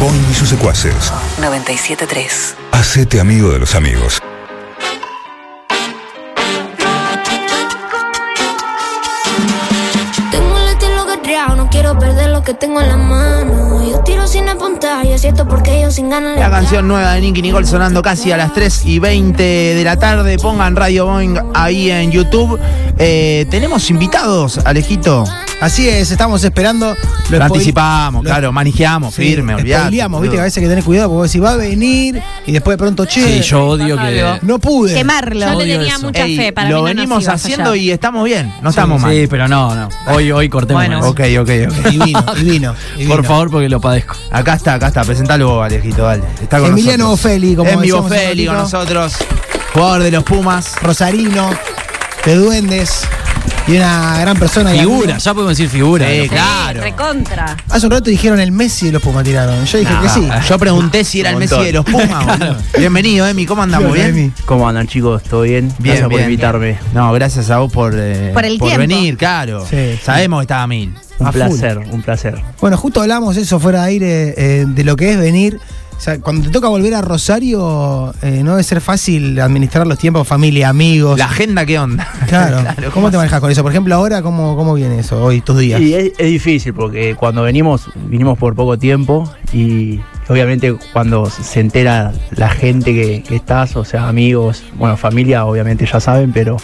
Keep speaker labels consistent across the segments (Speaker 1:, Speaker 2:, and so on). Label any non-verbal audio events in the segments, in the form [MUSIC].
Speaker 1: Boing y sus secuaces.
Speaker 2: 973.
Speaker 1: Hacete amigo de los amigos.
Speaker 3: Tengo el estilo guerreado, no quiero perder lo que tengo en la mano. Yo tiro sin apuntar y esto porque yo sin ganas.
Speaker 4: La canción nueva de Nicky Nicole sonando casi a las 3 y 20 de la tarde. Pongan Radio Boing ahí en YouTube. Eh, Tenemos invitados, Alejito.
Speaker 5: Así es, estamos esperando.
Speaker 4: Lo
Speaker 5: spoil-
Speaker 4: anticipamos,
Speaker 5: lo-
Speaker 4: claro, manejamos,
Speaker 5: Sí,
Speaker 4: firme, olvidate.
Speaker 5: viste que a veces hay que tener cuidado porque si va a venir y después de pronto, che,
Speaker 6: Sí, yo odio que.
Speaker 5: no pude.
Speaker 7: Quemarlo.
Speaker 6: Yo
Speaker 8: Yo le tenía
Speaker 6: eso.
Speaker 8: mucha
Speaker 4: Ey,
Speaker 8: fe para
Speaker 4: lo
Speaker 8: mí no
Speaker 4: venimos haciendo y estamos bien, no estamos mal.
Speaker 6: Sí, pero no, no. Hoy, hoy cortemos.
Speaker 8: Bueno.
Speaker 6: eso.
Speaker 4: Ok, ok, ok. [LAUGHS]
Speaker 5: Divino, divino, divino.
Speaker 6: Por favor, porque lo padezco.
Speaker 4: Acá está, acá está, presentalo vos, Alejito, dale. Está con
Speaker 5: Emiliano
Speaker 4: nosotros.
Speaker 5: Bofelli, como decíamos hace
Speaker 4: Bofelli con nosotros, jugador de los Pumas.
Speaker 5: Rosarino, de Duendes y una gran persona.
Speaker 6: Figura, ya podemos decir figura.
Speaker 4: Sí,
Speaker 6: ¿no?
Speaker 4: claro.
Speaker 8: Recontra.
Speaker 5: Hace un rato dijeron el Messi de los Pumas tiraron. Yo dije
Speaker 4: No,
Speaker 5: que sí.
Speaker 4: Yo pregunté si era el Messi de los Pumas. [LAUGHS] boludo. Bienvenido, Emi, ¿cómo andamos? ¿Bien?
Speaker 5: Emi.
Speaker 9: ¿Cómo andan chicos? ¿Todo bien?
Speaker 4: Bien,
Speaker 9: Gracias por
Speaker 4: bien,
Speaker 9: invitarme.
Speaker 4: bien. No, gracias a vos por, eh,
Speaker 7: Por el tiempo.
Speaker 4: venir, claro.
Speaker 5: Sí.
Speaker 4: Sabemos que estaba a mil.
Speaker 9: Un
Speaker 5: A full.
Speaker 9: placer, un placer.
Speaker 5: Bueno, justo hablamos eso fuera de aire eh, de lo que es venir. O sea, cuando te toca volver a Rosario, eh, no debe ser fácil administrar los tiempos, familia, amigos.
Speaker 4: La agenda, ¿qué onda? [LAUGHS] [LAUGHS]
Speaker 5: Claro. ¿Cómo te manejas con eso? Por ejemplo, ahora, ¿cómo, cómo viene eso hoy, tus días?
Speaker 9: Y es, es difícil porque cuando venimos, vinimos por poco tiempo y obviamente cuando se entera la gente que, que estás, o sea, amigos, bueno, familia obviamente ya saben, pero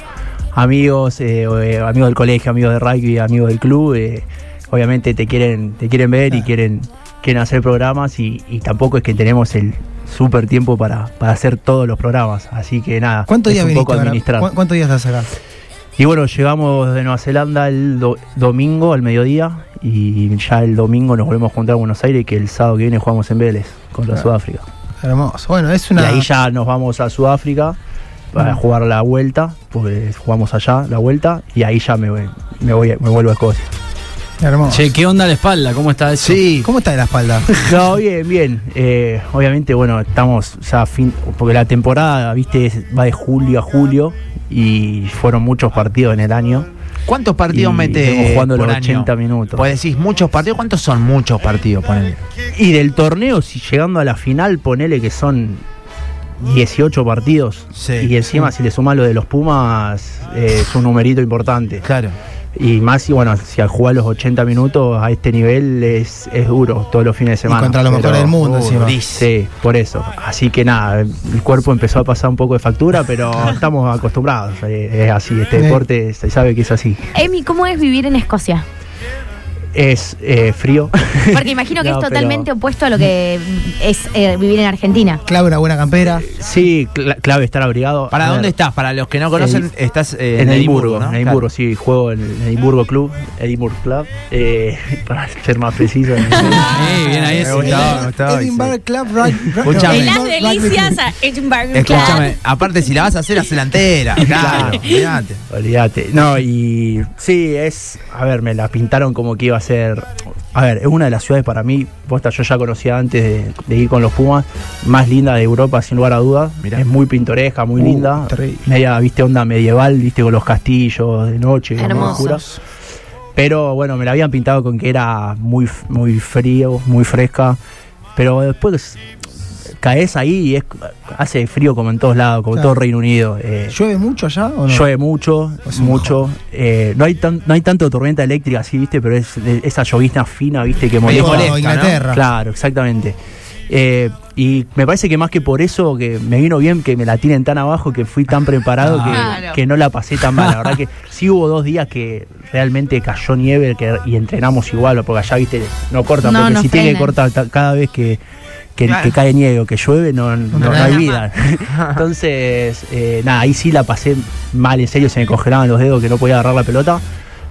Speaker 9: amigos, eh, eh, amigos del colegio, amigos de rugby, amigos del club, eh, obviamente te quieren, te quieren ver y quieren, quieren hacer programas y, y tampoco es que tenemos el súper tiempo para, para hacer todos los programas, así que nada,
Speaker 5: ¿Cuántos días
Speaker 9: un poco administrar.
Speaker 5: ¿Cu- ¿Cuántos días estás acá?
Speaker 9: Y bueno, llegamos de Nueva Zelanda el do- domingo al mediodía y ya el domingo nos volvemos a juntar a Buenos Aires que el sábado que viene jugamos en Vélez contra
Speaker 5: Claro.
Speaker 9: Sudáfrica.
Speaker 5: Hermoso. Bueno, es una.
Speaker 9: Y ahí ya nos vamos a Sudáfrica para jugar la vuelta, porque jugamos allá la vuelta y ahí ya me, voy- me, voy, me vuelvo a Escocia.
Speaker 5: Hermoso.
Speaker 6: Che, ¿qué onda la espalda? ¿Cómo está eso?
Speaker 4: Sí.
Speaker 5: ¿Cómo está de la espalda? [LAUGHS]
Speaker 9: No, bien, bien. Eh, obviamente, bueno, estamos ya a fin, porque la temporada, viste, va de julio a julio y fueron muchos partidos en el año.
Speaker 4: ¿Cuántos partidos
Speaker 9: Y
Speaker 4: mete
Speaker 9: jugando
Speaker 4: por
Speaker 9: los
Speaker 4: año?
Speaker 9: 80 minutos.
Speaker 4: Pues decís, muchos partidos. ¿Cuántos son muchos partidos? Ponele?
Speaker 9: Y del torneo, si llegando a la final, ponele que son 18 partidos.
Speaker 4: Sí.
Speaker 9: y encima, si le sumas lo de los Pumas, eh, es un numerito importante.
Speaker 4: Claro.
Speaker 9: Y más, y bueno, si al jugar los 80 minutos a este nivel es, es duro todos los fines de semana.
Speaker 5: contra los
Speaker 9: Pero-
Speaker 5: mejores del mundo,
Speaker 9: uh,
Speaker 5: encima.
Speaker 9: Sí, por eso. Así que nada, el cuerpo empezó a pasar un poco de factura, pero [LAUGHS] estamos acostumbrados. eh, Es así, este
Speaker 5: Sí.
Speaker 9: deporte se sabe que es así.
Speaker 7: Emi, ¿cómo es vivir en Escocia?
Speaker 9: Es eh, frío. [LAUGHS]
Speaker 7: Porque imagino que
Speaker 9: No,
Speaker 7: es
Speaker 9: pero-
Speaker 7: totalmente opuesto a lo que es eh, vivir en Argentina.
Speaker 5: Clave una buena campera.
Speaker 9: Sí, cla- clave estar abrigado.
Speaker 4: ¿Para
Speaker 9: A
Speaker 4: dónde
Speaker 9: ver,
Speaker 4: estás? Para los que no conocen, estás eh,
Speaker 9: En Edimburgo,
Speaker 4: ¿no?
Speaker 9: en Edimburgo, sí, juego en el Edimburgo Club, Edimburgo Club, eh, [LAUGHS] para ser más preciso. [LAUGHS]
Speaker 6: Sí, bien ahí
Speaker 4: Me
Speaker 6: ese.
Speaker 4: gustaba, me gustaba,
Speaker 5: Edinburgh
Speaker 4: sí.
Speaker 5: Club
Speaker 4: Escúchame.
Speaker 8: De las delicias
Speaker 5: Club.
Speaker 8: a Edinburgh
Speaker 4: Escúchame, aparte si la vas a hacer, hacela entera. Claro, olvídate.
Speaker 9: Olvídate. No, y sí, es. A ver, me la pintaron como que iba a ser. A ver, es una de las ciudades para mí, posta, yo ya conocía antes de, de ir con los Pumas, más linda de Europa, sin lugar a dudas.
Speaker 4: Mirá.
Speaker 9: Es muy pintoresca, muy
Speaker 5: Uh,
Speaker 9: linda.
Speaker 5: terrible.
Speaker 9: Media, viste, onda medieval, viste, con los castillos de noche.
Speaker 7: Hermosos.
Speaker 9: oscuras. Pero bueno, me la habían pintado con que era muy, muy frío, muy fresca. Pero después caes ahí y es, hace frío como en todos lados, como en
Speaker 5: Claro.
Speaker 9: todo Reino Unido. eh,
Speaker 5: ¿Llueve mucho allá o no?
Speaker 9: Llueve mucho,
Speaker 5: Es
Speaker 9: mucho. Eh, no, hay tan, no hay tanto tormenta eléctrica así, ¿viste? Pero es de- esa llovizna fina, ¿viste? Que molesta.
Speaker 4: Molesta,
Speaker 5: Inglaterra.
Speaker 9: Claro, exactamente. Eh, y me parece que más que por eso, que me vino bien que me la tienen tan abajo, que fui tan preparado que,
Speaker 8: Claro.
Speaker 9: que no la pasé tan mal. La verdad que sí hubo dos días que realmente cayó nieve que, y entrenamos igual, porque allá, viste, no cortan,
Speaker 7: No,
Speaker 9: porque
Speaker 7: no
Speaker 9: si tiene que cortar ta- cada vez que, que,
Speaker 4: Claro.
Speaker 9: que cae nieve o que llueve, no, no, no hay vida. [LAUGHS] Entonces, eh, nada, ahí sí la pasé mal, en serio, se me congelaban los dedos que no podía agarrar la pelota.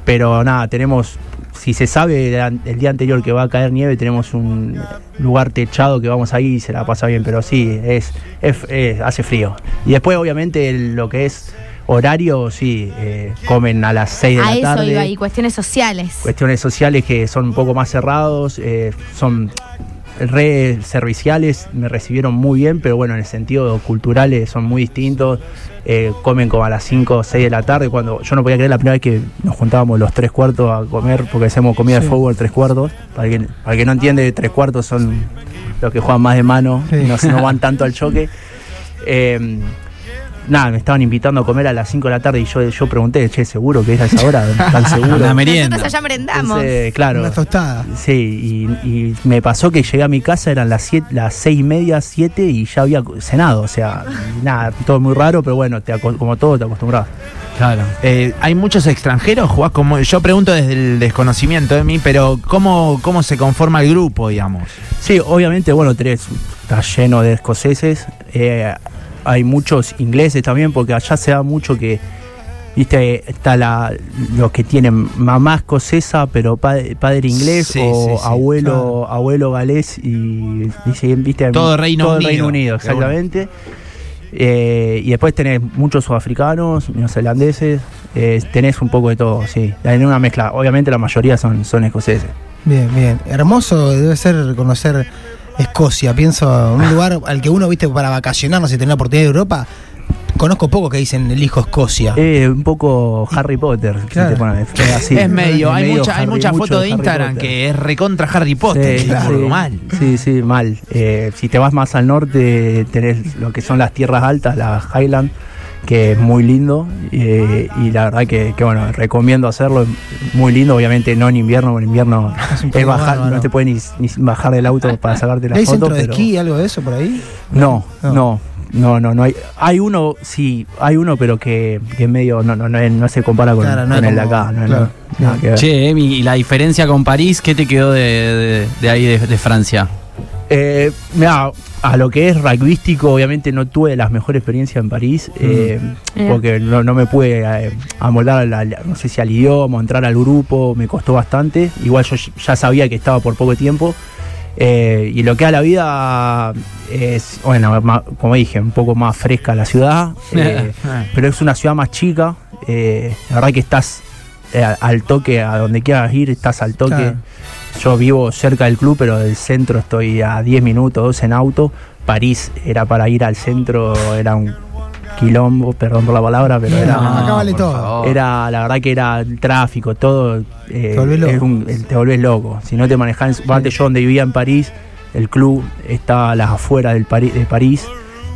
Speaker 9: Pero nada, tenemos, si se sabe el, día anterior que va a caer nieve, tenemos un lugar techado que vamos ahí y se la pasa bien. Pero sí, es, es- es- hace frío. Y después, obviamente, el- lo que es horario, sí, eh, comen a las 6 de
Speaker 7: A
Speaker 9: la
Speaker 7: eso
Speaker 9: tarde.
Speaker 7: iba, y cuestiones sociales.
Speaker 9: Cuestiones sociales que son un poco más cerrados, eh, son re serviciales, me recibieron muy bien, pero bueno, en el sentido cultural son muy distintos. Eh, comen como a las 5 o 6 de la tarde, cuando yo no podía creer la primera vez que nos juntábamos los tres cuartos a comer, porque hacemos comida de fútbol tres cuartos. Para el que, para que no entiende, tres cuartos son los que juegan más de mano,
Speaker 5: Sí.
Speaker 9: no, no [LAUGHS] van tanto al choque. Eh, nada, me estaban invitando a comer a las 5 de la tarde y yo, yo pregunté, che, ¿seguro que es a esa hora? [LAUGHS] ¿Tan seguro?
Speaker 6: Una merienda.
Speaker 7: Nosotros allá merendamos.
Speaker 9: Entonces, claro.
Speaker 5: Una tostada.
Speaker 9: Sí, y, y me pasó que llegué a mi casa, eran las, siete, las seis y media, siete, y ya había cenado. O sea, nada, todo muy raro, pero bueno, te como todo te acostumbras.
Speaker 6: Claro.
Speaker 4: Eh, ¿Hay muchos extranjeros? ¿Jugás como.? Yo pregunto desde el desconocimiento de mí, pero ¿cómo, cómo se conforma el grupo, digamos?
Speaker 9: Sí, obviamente, bueno, tenés, está lleno de escoceses. eh, hay muchos ingleses también, porque allá se da mucho que, viste, está la, los que tienen mamá escocesa, pero padre, padre inglés,
Speaker 4: Sí,
Speaker 9: o
Speaker 4: sí, sí,
Speaker 9: abuelo, abuelo galés y, dice, viste,
Speaker 4: Todo Reino
Speaker 9: todo el
Speaker 4: Unido,
Speaker 9: Reino Unido, exactamente. Eh, y después tenés muchos sudafricanos, neozelandeses, eh, tenés un poco de todo, sí. En una mezcla, obviamente la mayoría son, son escoceses.
Speaker 5: Bien, bien. Hermoso debe ser conocer Escocia. Pienso, un lugar al que uno, viste, para vacacionar, no sé, tener la oportunidad de Europa. Conozco poco que dicen elijo Escocia.
Speaker 9: Eh, un poco Harry Potter, si
Speaker 5: Claro.
Speaker 9: te pones así.
Speaker 4: es medio, hay,
Speaker 9: medio
Speaker 4: mucha, hay
Speaker 9: Harry- mucho
Speaker 4: fotos de Instagram
Speaker 9: Potter.
Speaker 4: que es recontra Harry Potter.
Speaker 9: Sí,
Speaker 4: claro,
Speaker 9: sí.
Speaker 4: mal.
Speaker 9: Sí, sí, mal. Eh, si te vas más al norte, tenés lo que son las tierras altas, la Highland, que es muy lindo. eh, y la verdad que, que, bueno, recomiendo hacerlo. es Muy lindo, obviamente no en invierno, porque en invierno [LAUGHS]
Speaker 5: Es
Speaker 9: bajar, no te puedes ni, ni bajar del auto para sacarte la
Speaker 5: ¿Hay
Speaker 9: foto.
Speaker 5: centro de esquí, algo de eso por ahí?
Speaker 9: No,
Speaker 5: No.
Speaker 9: no. No, no, no hay. Hay uno, sí, hay uno, pero que, que medio no, no, no, se compara con,
Speaker 5: Claro, no
Speaker 9: con
Speaker 5: es
Speaker 9: el de acá. No,
Speaker 5: claro.
Speaker 9: ver.
Speaker 6: Che, Emi, ¿y la diferencia con París? ¿Qué te quedó de, de- de ahí, de, de Francia?
Speaker 9: Eh, a lo que es rugbyístico, obviamente no tuve las mejores experiencias en París, eh,
Speaker 7: Mirá.
Speaker 9: porque no, no me pude eh, amoldar, a la- la- no sé si al idioma, entrar al grupo, me costó bastante. Igual yo ya sabía que estaba por poco tiempo. Eh, y lo que a la vida es, bueno, como dije, un poco más fresca la ciudad, [LAUGHS] eh, pero es una ciudad más chica. eh, la verdad que estás eh, al toque, a donde quieras ir, estás al toque.
Speaker 5: Claro.
Speaker 9: Yo vivo cerca del club, pero del centro estoy a 10 minutos, 12 en auto. París era para ir al centro, era un quilombo, perdón por la palabra, pero
Speaker 5: No,
Speaker 9: era,
Speaker 5: acá vale todo.
Speaker 6: favor.
Speaker 9: era la verdad que era el tráfico, todo. eh,
Speaker 5: Te volvés loco.
Speaker 9: un- eh, te volvés loco. Si no te manejás, yo donde vivía en París, el club estaba a las afueras del Pari- de París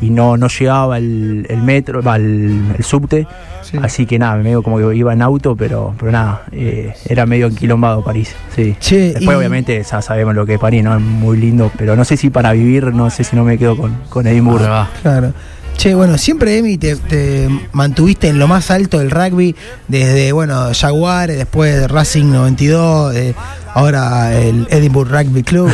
Speaker 9: y no, no llegaba el, el metro, el, el subte.
Speaker 5: Sí.
Speaker 9: Así que nada, medio como que iba en auto, pero, pero nada, eh, era medio enquilombado París. Sí.
Speaker 5: Che,
Speaker 9: Después,
Speaker 5: y-
Speaker 9: obviamente, ya sabemos lo que es París, ¿no? Es muy lindo, pero no sé si para vivir, no sé si no me quedo con, con Edimburgo.
Speaker 5: Claro. Che, bueno, siempre, Emi, te, te mantuviste en lo más alto del rugby, desde, bueno, Jaguares, después Racing 92, eh, ahora el Edinburgh Rugby Club.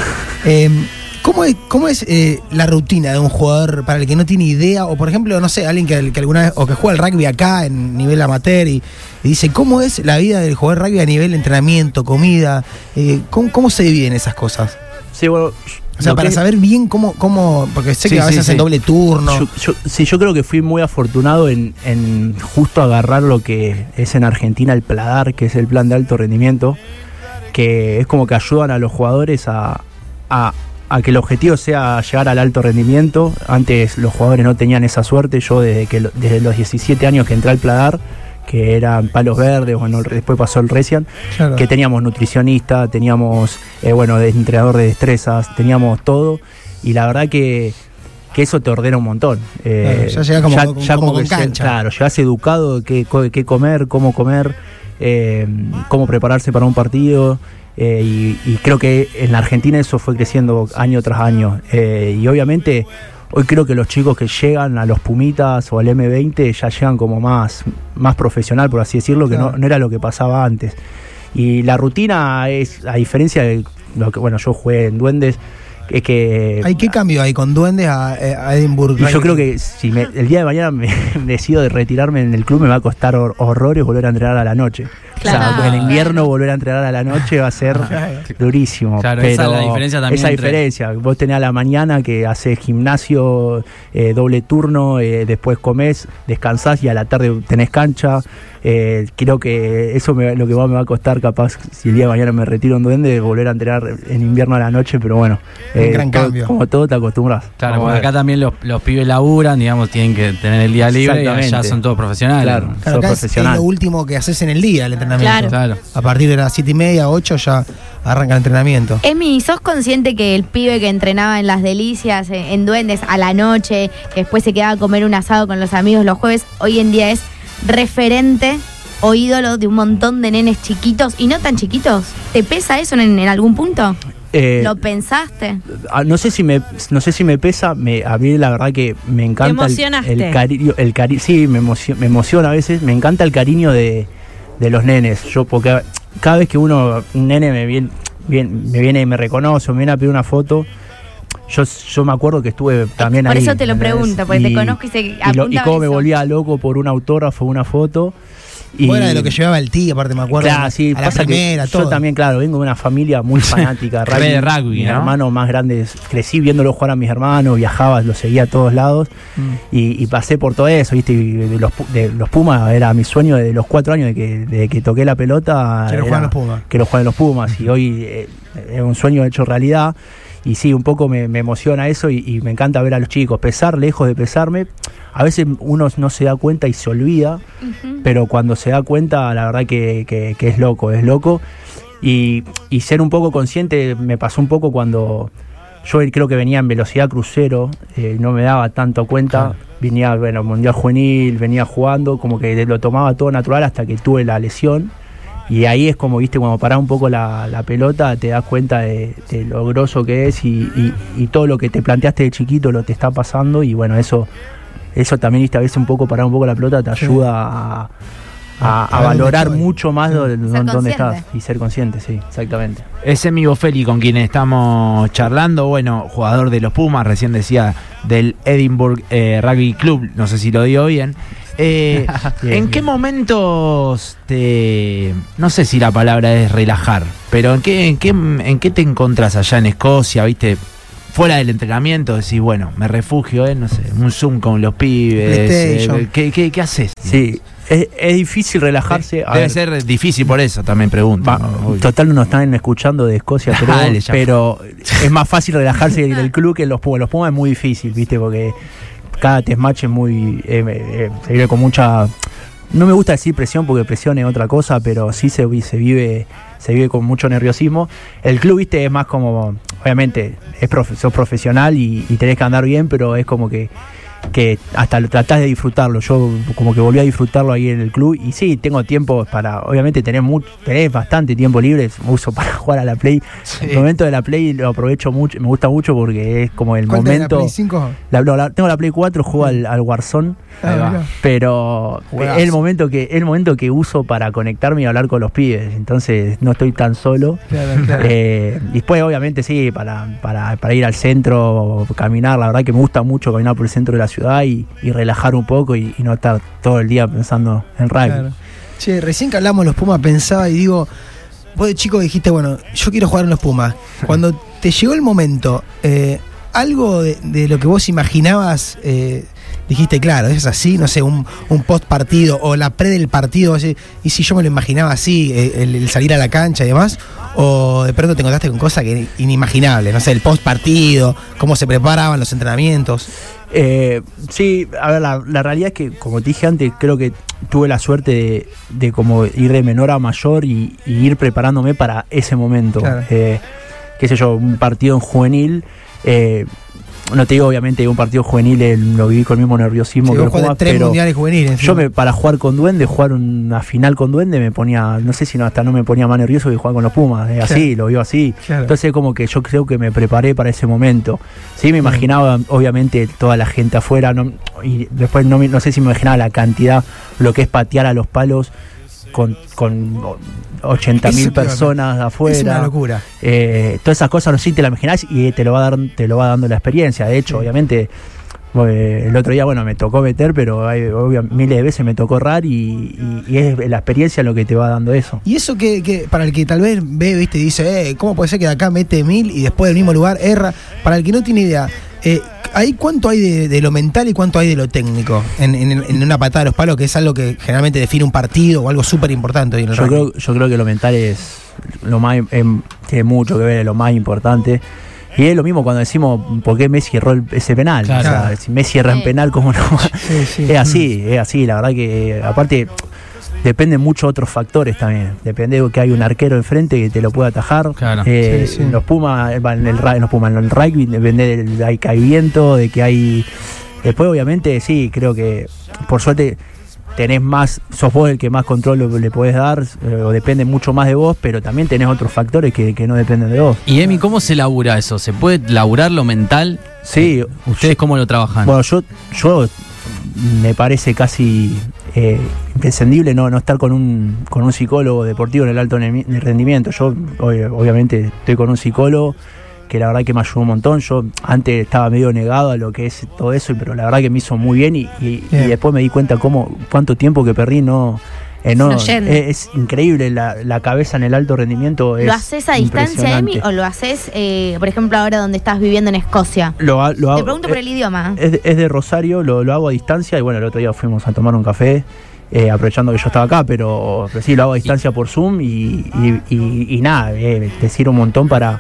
Speaker 5: Eh, [LAUGHS] ¿Cómo es, cómo es eh, la rutina de un jugador para el que no tiene idea? O, por ejemplo, no sé, alguien que, que alguna vez, o que juega el rugby acá en nivel amateur y, y dice, ¿cómo es la vida del jugador rugby a nivel entrenamiento, comida? Eh, ¿cómo, ¿Cómo se dividen esas cosas?
Speaker 9: Sí, bueno.
Speaker 5: O sea, para
Speaker 9: que-
Speaker 5: saber bien cómo, cómo porque sé
Speaker 6: Sí,
Speaker 5: que a veces hacen
Speaker 6: sí.
Speaker 5: doble turno.
Speaker 9: Yo, yo- sí, yo creo que fui muy afortunado en, en justo agarrar lo que es en Argentina el PLADAR, que es el plan de alto rendimiento, que es como que ayudan a los jugadores a, a- a que el objetivo sea llegar al alto rendimiento. Antes los jugadores no tenían esa suerte, yo desde, que, desde los 17 años que entré al PLADAR, que eran palos verdes, bueno, después pasó el Recian,
Speaker 5: Claro.
Speaker 9: que teníamos nutricionista, teníamos, eh, bueno, de- entrenador de destrezas, teníamos todo, y la verdad que, que eso te ordena un montón. Eh,
Speaker 5: Claro, ya llegás como- como- como con
Speaker 9: se-
Speaker 5: cancha.
Speaker 9: claro, llegás educado de qué, qué comer, cómo comer, eh, cómo prepararse para un partido. Eh, y, y creo que en la Argentina eso fue creciendo año tras año. Eh, y obviamente hoy creo que los chicos que llegan a los Pumitas o al M20 ya llegan como más, más profesional, por así decirlo, que no, era lo que pasaba antes. Y la rutina es, a diferencia de lo que, bueno, yo jugué en Duendes, es que...
Speaker 5: ¿Hay qué cambio hay con Duendes a, a Edinburgh?
Speaker 9: Y yo creo que si me- el día de mañana me, [LAUGHS] me decido de retirarme en el club, me va a costar hor- horrores volver a entrenar a la noche. O
Speaker 7: Claro.
Speaker 9: sea, en invierno volver a entrenar a la noche va a ser [LAUGHS] durísimo.
Speaker 6: Claro,
Speaker 9: pero
Speaker 6: esa es la diferencia también
Speaker 9: Esa
Speaker 6: entre-
Speaker 9: diferencia. Vos tenés a la mañana que haces gimnasio, eh, doble turno, eh, después comés, descansás y a la tarde tenés cancha. Eh, creo que eso me- lo que más me va a costar, capaz, si el día de mañana me retiro en duende, volver a entrenar en invierno a la noche, pero bueno. eh,
Speaker 5: Un gran
Speaker 9: todo-
Speaker 5: cambio.
Speaker 9: Como todo te acostumbras.
Speaker 6: Claro, porque acá también los, los pibes laburan, digamos, tienen que tener el día libre y allá son todos profesionales.
Speaker 9: Claro.
Speaker 5: Claro, es, lo último que haces en el día, el entrenamiento. Entrenamiento.
Speaker 6: Claro.
Speaker 5: A partir de las siete y media, 8 ya arranca el entrenamiento.
Speaker 7: Emi, ¿sos consciente que el pibe que entrenaba en las delicias, en, en Duendes, a la noche, que después se quedaba a comer un asado con los amigos los jueves, hoy en día es referente o ídolo de un montón de nenes chiquitos y no tan chiquitos? ¿Te pesa eso en, en algún punto?
Speaker 9: Eh,
Speaker 7: ¿Lo pensaste?
Speaker 9: ah, no sé si me no sé si me pesa me a mí la verdad que me encanta el-
Speaker 2: emocionaste.
Speaker 9: el, cariño el cari sí me emociona, me emociona a veces me encanta el cariño de, de los nenes. Yo porque cada vez que uno un nene me viene bien, me viene y me reconoce me viene a pedir una foto yo, yo me acuerdo que estuve también
Speaker 7: Por
Speaker 9: ahí
Speaker 7: eso te lo
Speaker 9: ¿entendés?
Speaker 7: pregunto, porque te
Speaker 9: Y-
Speaker 7: conozco y que
Speaker 9: y, lo- y cómo me volvía loco por un autógrafo una foto y
Speaker 5: Fuera de lo que llevaba el tío, aparte me acuerdo.
Speaker 9: Claro, sí,
Speaker 5: a la
Speaker 9: que
Speaker 5: primera, todo.
Speaker 9: Yo también, claro, vengo de una familia muy fanática rugby.
Speaker 4: de rugby,
Speaker 9: Mis
Speaker 4: ¿no?
Speaker 9: hermanos más grandes, crecí viéndolo jugar a mis hermanos, viajaba, los seguía a todos lados
Speaker 5: Mm.
Speaker 9: y, y pasé por todo eso, ¿viste? Y de los, de los Pumas era mi sueño de los cuatro años de que, de que toqué la pelota.
Speaker 5: Quiero
Speaker 9: era
Speaker 5: jugar en los Pumas.
Speaker 9: Que lo jueguen los Pumas y hoy eh, es un sueño hecho realidad. Y sí, un poco me, me emociona eso y, y me encanta ver a los chicos pesar, lejos de pesarme. A veces uno no se da cuenta y se olvida, pero cuando se da cuenta, la verdad que, que- que es loco, es loco. Y, y ser un poco consciente me pasó un poco cuando yo creo que venía en velocidad crucero, eh, no me daba tanto cuenta. Venía, bueno, Mundial Juvenil, venía jugando, como que lo tomaba todo natural hasta que tuve la lesión. Y ahí es como, viste, cuando parás un poco la, la pelota, te das cuenta de, de lo grosso que es y, y- y todo lo que te planteaste de chiquito lo te está pasando. Y bueno, eso eso también, viste, a veces un poco parar un poco la pelota te ayuda a, a-
Speaker 5: A-
Speaker 9: a
Speaker 5: a ver dónde
Speaker 9: valorar mucho más
Speaker 5: Sí.
Speaker 9: dónde, estás y ser consciente, sí, exactamente.
Speaker 4: Es Emi Bofeli con quien estamos charlando, bueno, jugador de los Pumas, recién decía del Edinburgh eh, Rugby Club, no sé si lo digo bien. Eh, [LAUGHS]
Speaker 9: Bien,
Speaker 4: ¿En qué
Speaker 9: bien.
Speaker 4: momentos te, no sé si la palabra es relajar, pero en qué, en qué, en qué te encontrás allá en Escocia, viste? Fuera del entrenamiento, decís, bueno, me refugio, eh, no sé, un Zoom con los pibes.
Speaker 5: PlayStation.
Speaker 4: eh, ¿qué, qué, qué haces?
Speaker 9: Sí, es, es difícil relajarse. a
Speaker 4: Debe
Speaker 9: ver,
Speaker 4: ser difícil por eso, también pregunto.
Speaker 9: va,
Speaker 4: ¿no?
Speaker 9: Total no nos están escuchando de Escocia, [LAUGHS]
Speaker 4: Dale, ya
Speaker 9: pero es más fácil relajarse en el club que en los Pumas. Los Pumas es muy difícil, viste, porque cada test match es muy. eh, eh, se vive con mucha. No me gusta decir presión porque presión es otra cosa, pero sí se, vi- se vive se vive con mucho nerviosismo. El club, viste, es más como, obviamente, es profe- sos profesional y, y tenés que andar bien, pero es como que, que hasta lo tratás de disfrutarlo. Yo como que volví a disfrutarlo ahí en el club y sí, tengo tiempo para, obviamente tenés, mucho, tenés bastante tiempo libre, uso [LAUGHS] para jugar a la Play.
Speaker 4: Sí.
Speaker 9: El momento de la Play lo aprovecho mucho, me gusta mucho porque es como el
Speaker 5: ¿Cuál tenés, la
Speaker 9: momento...
Speaker 5: Play 5?
Speaker 9: La- no, la- tengo la Play 4, juego al, al Warzone.
Speaker 5: Ah.
Speaker 9: Pero
Speaker 5: Juegazo.
Speaker 9: es el momento que es el momento que uso para conectarme y hablar con los pibes. Entonces no estoy tan solo.
Speaker 5: Claro, claro.
Speaker 9: Eh, después, obviamente, sí, para, para, para ir al centro, caminar. La verdad que me gusta mucho caminar por el centro de la ciudad y, y relajar un poco y, y no estar todo el día pensando en rugby.
Speaker 5: Claro. Che, recién que hablamos de los Pumas pensaba y digo, vos de chico dijiste, bueno, yo quiero jugar en los Pumas. Cuando te llegó el momento, eh, algo de, de lo que vos imaginabas, eh, dijiste, claro, es así, no sé, un, un post partido o la pre del partido, y si yo me lo imaginaba así, eh, el, el salir a la cancha y demás, o de pronto te encontraste con cosas que inimaginables, no sé, el post partido, cómo se preparaban los entrenamientos.
Speaker 9: Eh, sí, a ver, la, la realidad es que, como te dije antes, creo que tuve la suerte de, de como ir de menor a mayor y, y ir preparándome para ese momento.
Speaker 5: Claro.
Speaker 9: Eh, qué sé yo, un partido en juvenil. eh, no te digo, obviamente, un partido juvenil eh, lo viví con el mismo nerviosismo
Speaker 5: Si
Speaker 9: que
Speaker 5: jugás
Speaker 9: Pumas,
Speaker 5: tres
Speaker 9: pero
Speaker 5: mundiales juveniles.
Speaker 9: yo me, para jugar con Duende, jugar una final con Duende, me ponía, no sé si no, hasta no me ponía más nervioso que jugar con los Pumas. Es así, lo vio así.
Speaker 5: Claro.
Speaker 9: Entonces como que yo creo que me preparé para ese momento. Sí, me imaginaba obviamente toda la gente afuera no- y después no, me- no sé si me imaginaba la cantidad, lo que es patear a los palos con, con 80
Speaker 5: Eso
Speaker 9: mil personas afuera.
Speaker 5: Es una locura.
Speaker 9: Eh, todas esas cosas no sí te las imaginás y te lo va a dar, te lo va dando la experiencia. De hecho,
Speaker 5: Sí.
Speaker 9: obviamente, eh, el otro día, bueno, me tocó meter, pero hay, obvia- miles de veces me tocó errar y, y- y es la experiencia lo que te va dando eso.
Speaker 5: Y eso que, que para el que tal vez ve, viste, y dice, eh, ¿cómo puede ser que de acá mete mil y después del mismo lugar erra? Para el que no tiene idea, eh, ¿ahí cuánto hay de, de lo mental y cuánto hay de lo técnico en, en- en una patada de los palos, que es algo que generalmente define un partido o algo súper importante
Speaker 9: Yo creo, yo creo que lo mental es lo más em, tiene mucho que ver, es lo más importante. Y es lo mismo cuando decimos por qué Messi erró ese penal.
Speaker 5: Claro.
Speaker 9: O sea, si Messi erra en penal, ¿cómo no?
Speaker 5: Sí, sí. [LAUGHS]
Speaker 9: Es así, es así, la verdad que aparte depende mucho de otros factores también. Depende de que hay un arquero enfrente que te lo pueda atajar.
Speaker 6: Claro.
Speaker 9: Eh,
Speaker 5: Sí, sí.
Speaker 9: En los Pumas, en el, en los Pumas, en el rugby depende del- de que hay viento, de que hay. Después, obviamente, sí, creo que por suerte tenés más, sos vos el que más control le, podés dar, eh, o depende mucho más de vos, pero también tenés otros factores que, que no dependen de vos.
Speaker 6: Y Emi, ¿cómo se labura eso? ¿Se puede laburar lo mental?
Speaker 9: Sí,
Speaker 6: ¿Ustedes cómo lo trabajan?
Speaker 9: Bueno, yo, yo me parece casi eh, imprescindible no, no estar con un, con un psicólogo deportivo en el alto rendimiento. Yo ob- obviamente estoy con un psicólogo que la verdad que me ayudó un montón. Yo antes estaba medio negado a lo que es todo eso, pero la verdad que me hizo muy bien y, y- y
Speaker 5: Bien.
Speaker 9: después me di cuenta cómo cuánto tiempo que perdí no... eh, no,
Speaker 7: yendo.
Speaker 9: es, es increíble la, la cabeza en el alto rendimiento.
Speaker 7: ¿Lo
Speaker 9: es
Speaker 7: haces a distancia, Emi, o lo haces, eh, por ejemplo, ahora donde estás viviendo en Escocia?
Speaker 9: Lo, ha- lo
Speaker 7: Te
Speaker 9: hago-
Speaker 7: pregunto
Speaker 9: eh,
Speaker 7: por el idioma.
Speaker 9: es de, es de Rosario, lo, lo hago a distancia y bueno, el otro día fuimos a tomar un café, eh, aprovechando que yo estaba acá, pero, pero sí, lo hago a distancia por Zoom y, y- y- y nada, eh, te sirve un montón para,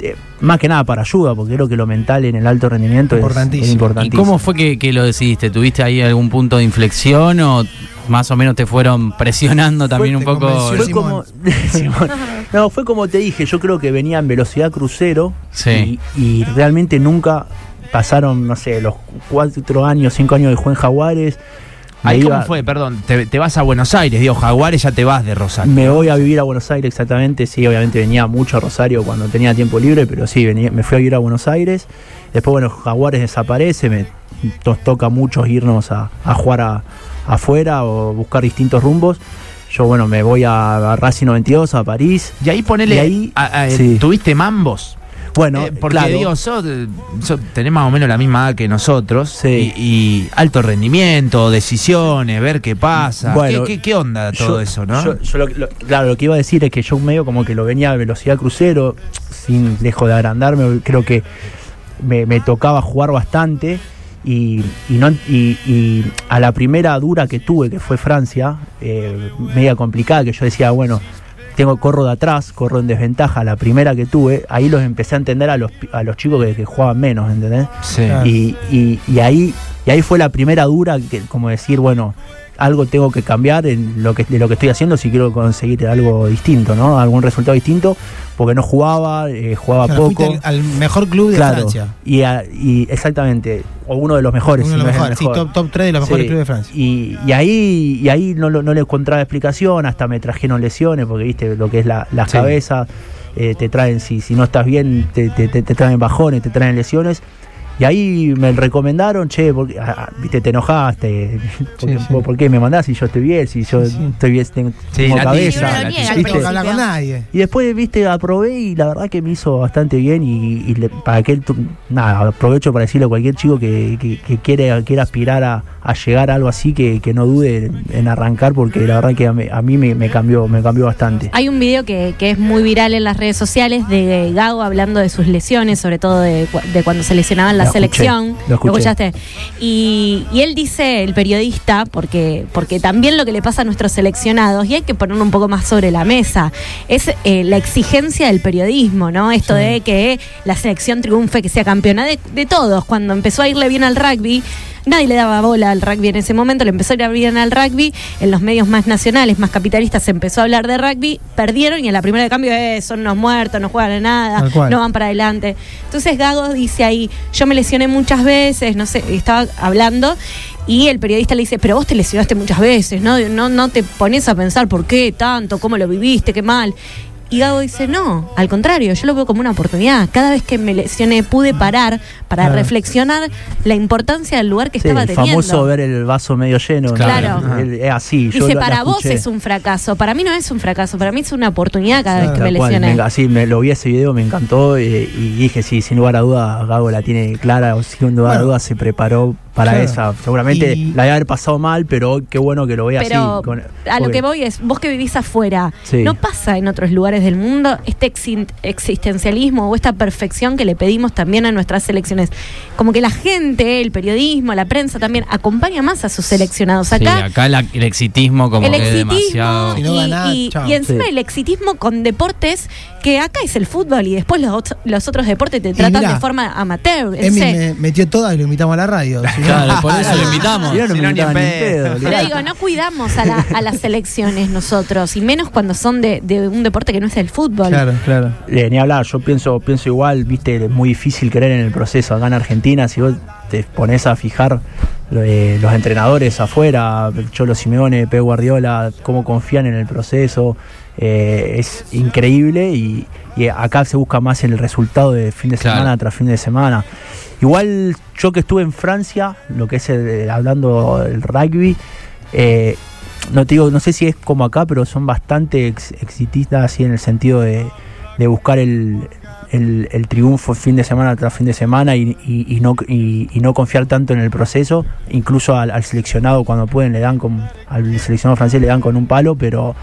Speaker 9: eh, más que nada para ayuda, porque creo que lo mental en el alto rendimiento es-
Speaker 5: Importantísimo.
Speaker 9: es
Speaker 6: ¿Y
Speaker 9: importantísimo.
Speaker 6: cómo fue que, que lo decidiste? ¿Tuviste ahí algún punto de inflexión o más o menos te fueron presionando también un poco?
Speaker 9: Fue
Speaker 5: Simón.
Speaker 9: como, [LAUGHS] Simón. no, fue como te dije, yo creo que venía en velocidad crucero
Speaker 6: Sí.
Speaker 9: y, y realmente nunca pasaron, no sé, los cuatro años, cinco años de Juan Jaguares.
Speaker 4: Ahí
Speaker 9: iba-
Speaker 4: cómo fue, perdón, te, te vas a Buenos Aires, digo, Jaguares ya te vas de Rosario.
Speaker 9: Me voy a vivir a Buenos Aires exactamente, sí, obviamente venía mucho a Rosario cuando tenía tiempo libre, pero sí, venía, me fui a vivir a Buenos Aires. Después, bueno, Jaguares desaparece, me, nos toca mucho irnos a, a jugar a- afuera o buscar distintos rumbos. Yo, bueno, me voy a, a Racing 92, a París.
Speaker 4: Y ahí ponele,
Speaker 9: Y ahí-
Speaker 4: a- a-
Speaker 9: sí.
Speaker 4: ¿tuviste mambos?
Speaker 9: Bueno,
Speaker 4: Eh, porque
Speaker 9: claro,
Speaker 4: digo, sos, sos- tenés más o menos la misma edad que nosotros.
Speaker 9: Sí.
Speaker 4: Y, y alto rendimiento, decisiones, ver qué pasa.
Speaker 9: Bueno,
Speaker 4: ¿Qué, qué, qué onda todo
Speaker 9: yo-
Speaker 4: eso, no?
Speaker 9: yo- yo lo- lo- claro, lo que iba a decir es que yo medio como que lo venía a velocidad crucero, sin lejos de agrandarme, creo que me, me tocaba jugar bastante y, y no, y, y a la primera dura que tuve, que fue Francia, eh, media complicada, que yo decía, bueno, tengo corro de atrás, corro en desventaja, la primera que tuve, ahí los empecé a entender a los, a los chicos que, que jugaban menos, ¿entendés?
Speaker 4: sí.
Speaker 9: Y, y- y ahí, y ahí fue la primera dura, que, como decir, bueno, algo tengo que cambiar en lo que, de lo que estoy haciendo si quiero conseguir algo distinto, ¿no? Algún resultado distinto, porque no jugaba, eh, jugaba
Speaker 5: Claro,
Speaker 9: poco.
Speaker 5: al, al mejor club de
Speaker 9: claro,
Speaker 5: Francia.
Speaker 9: y, a- y exactamente, o uno de los mejores.
Speaker 5: Uno de los
Speaker 9: no
Speaker 5: mejores, sí, top, top 3 de los mejores
Speaker 9: Sí,
Speaker 5: clubes de Francia.
Speaker 9: Y, y ahí, y ahí no, no le encontraba explicación, hasta me trajeron lesiones, porque viste lo que es la, las
Speaker 4: Sí.
Speaker 9: cabezas, eh, te traen, si, si no estás bien, te, te- te- te traen bajones, te traen lesiones. Y ahí me recomendaron, che, porque, ah, viste, te enojaste, [LAUGHS] porque,
Speaker 5: sí.
Speaker 9: ¿por, por qué me mandás si yo estoy bien, si yo
Speaker 5: Sí.
Speaker 9: estoy bien, tengo,
Speaker 4: Sí,
Speaker 9: tengo
Speaker 4: la
Speaker 9: cabeza? Y después, viste, aprobé y la verdad que me hizo bastante bien y, y le- para aquel, tu- nada, aprovecho para decirle a cualquier chico que, que, que quiere, quiere aspirar a, a llegar a algo así, que, que no dude en, en arrancar porque la verdad que a mí, a mí me, me cambió, me cambió bastante.
Speaker 2: Hay un video que, que es muy viral en las redes sociales de Gago hablando de sus lesiones, sobre todo de, cu- de cuando se lesionaba en la
Speaker 9: Lo escuché,
Speaker 2: selección.
Speaker 9: lo escuché.
Speaker 2: escuchaste? Y, y él dice, el periodista, porque, porque también lo que le pasa a nuestros seleccionados, y hay que ponerlo un poco más sobre la mesa, es eh, la exigencia del periodismo, ¿no? Esto de que la selección triunfe, que sea campeona de, de todos. Cuando empezó a irle bien al rugby, Nadie le daba bola al rugby en ese momento, le empezó a ir bien al rugby, en los medios más nacionales, más capitalistas, se empezó a hablar de rugby, perdieron y en la primera de cambio eh, son unos muertos, no juegan a nada, no van para adelante. Entonces Gago dice ahí, yo me lesioné muchas veces, no sé, estaba hablando y el periodista le dice, pero vos te lesionaste muchas veces, ¿no? No, no te pones a pensar por qué tanto, cómo lo viviste, qué mal. Y Gago dice, no, al contrario, yo lo veo como una oportunidad. Cada vez que me lesioné pude parar para
Speaker 5: Claro.
Speaker 2: reflexionar la importancia del lugar que
Speaker 9: Sí,
Speaker 2: estaba
Speaker 9: el
Speaker 2: teniendo.
Speaker 9: famoso ver el vaso medio lleno. ¿no?
Speaker 2: Claro.
Speaker 9: El- Es así. yo
Speaker 2: Dice,
Speaker 9: la
Speaker 2: para vos es un fracaso. Para mí no es un fracaso. Para mí es una oportunidad cada
Speaker 5: Claro.
Speaker 2: vez que me
Speaker 9: cual,
Speaker 2: lesioné.
Speaker 9: me- así me lo vi ese video, me encantó eh, y dije, sí, sin lugar a duda, Gago la tiene clara, o sin lugar a duda se preparó para
Speaker 5: Claro.
Speaker 9: esa. Seguramente
Speaker 5: Y-
Speaker 9: la debe haber pasado mal, pero qué bueno que lo vea
Speaker 2: Pero
Speaker 9: así. con-
Speaker 2: a lo que voy es, vos que vivís afuera,
Speaker 9: Sí.
Speaker 2: ¿no pasa en otros lugares del mundo este exin- existencialismo o esta perfección que le pedimos también a nuestras selecciones? Como que la gente, el periodismo, la prensa también acompaña más a sus seleccionados.
Speaker 6: Sí,
Speaker 2: Acá
Speaker 6: acá la- el exitismo como
Speaker 2: el
Speaker 6: que es
Speaker 2: exitismo
Speaker 6: demasiado.
Speaker 5: Si no
Speaker 2: y,
Speaker 5: ganás,
Speaker 2: y-
Speaker 5: chao.
Speaker 2: y encima
Speaker 9: Sí.
Speaker 2: el exitismo con deportes que acá es el fútbol y después los, ot- los otros deportes te tratan
Speaker 5: mirá,
Speaker 2: de forma amateur.
Speaker 5: Emi me metió todas y lo invitamos a la radio.
Speaker 6: Claro, [LAUGHS] por eso lo invitamos.
Speaker 9: Si no, no
Speaker 4: Si
Speaker 9: me
Speaker 4: no, ni en
Speaker 9: invitaban ni en
Speaker 4: pedo.
Speaker 9: pedo,
Speaker 2: Pero digo, no cuidamos a, la- a las selecciones nosotros, y menos cuando son de, de un deporte que no es el fútbol.
Speaker 5: Claro, claro.
Speaker 9: Eh, ni hablar, yo pienso, pienso igual, viste, es muy difícil creer en el proceso acá en Argentina, si vos te pones a fijar eh, los entrenadores afuera, Cholo Simeone, Pep Guardiola, cómo confían en el proceso, eh, es increíble y, y acá se busca más el resultado de fin de
Speaker 6: Claro.
Speaker 9: semana tras fin de semana. Igual yo que estuve en Francia, lo que es el- hablando del rugby, eh, no te digo, no sé si es como acá, pero son bastante ex- exitistas así en el sentido de, buscar el, el- el triunfo fin de semana tras fin de semana y, no, y, y no confiar tanto en el proceso. Incluso al, al seleccionado cuando pueden le dan con, al seleccionado francés le dan con un palo, pero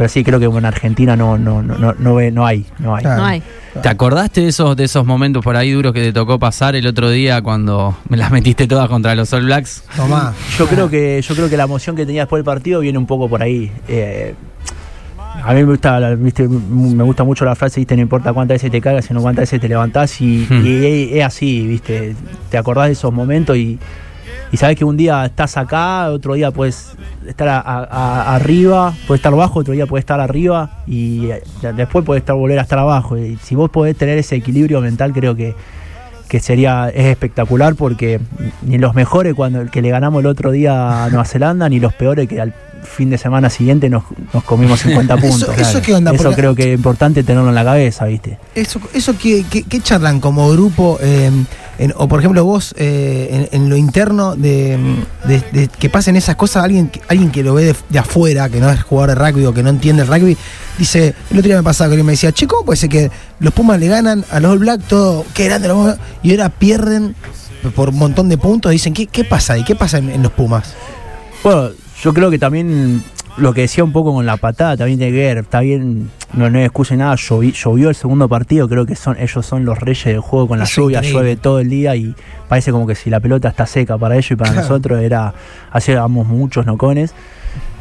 Speaker 9: pero sí creo que en Argentina no no no no, no, ve- no hay no hay.
Speaker 5: Claro.
Speaker 2: No hay.
Speaker 6: ¿Te acordaste de esos, de esos momentos por ahí duros que te tocó pasar el otro día cuando me las metiste todas contra los All Blacks?
Speaker 5: Tomá.
Speaker 9: Yo creo que yo creo que la emoción que tenía después del partido viene un poco por ahí. Eh, a mí me gusta, viste, me gusta mucho la frase, viste, no importa cuántas veces te cagas, sino cuántas veces te levantás y,
Speaker 6: Hmm.
Speaker 9: y es, es así, viste, te acordás de esos momentos y, y sabes que un día estás acá, otro día puedes estar arriba, puedes estar abajo, otro día puedes estar arriba y eh, después puedes estar volver a estar abajo. Y si vos podés tener ese equilibrio mental, creo que que sería es espectacular porque ni los mejores cuando el que le ganamos el otro día a Nueva Zelanda ni los peores que al fin de semana siguiente nos, nos comimos [LAUGHS] 50
Speaker 5: Eso-
Speaker 9: puntos.
Speaker 5: eso qué onda,
Speaker 9: Eso
Speaker 5: porque-
Speaker 9: creo que es importante tenerlo en la cabeza, ¿viste?
Speaker 5: Eso, eso que, que- que charlan como grupo, eh, en- o por ejemplo vos, eh, en, en lo interno de, de- de que pasen esas cosas, alguien, que- alguien que lo ve de, de afuera, que no es jugador de rugby o que no entiende el rugby, dice, el otro día me pasaba que alguien me decía, che, ¿cómo puede ser que los Pumas le ganan a los All Black todo, qué grande los Pumas", y ahora pierden por un montón de puntos? Dicen, ¿qué, qué pasa ahí? ¿Qué pasa en, en los Pumas?
Speaker 9: Bueno, yo creo que también lo que decía un poco con la patada también tiene que ver, está bien, no, no hay excusa ni nada, llovi- llovió el segundo partido, creo que son ellos son los reyes del juego con la
Speaker 5: Eso
Speaker 9: lluvia,
Speaker 5: increíble.
Speaker 9: llueve todo el día y parece como que si la pelota está seca para ellos y para
Speaker 5: Claro.
Speaker 9: nosotros era, hacíamos muchos nocones.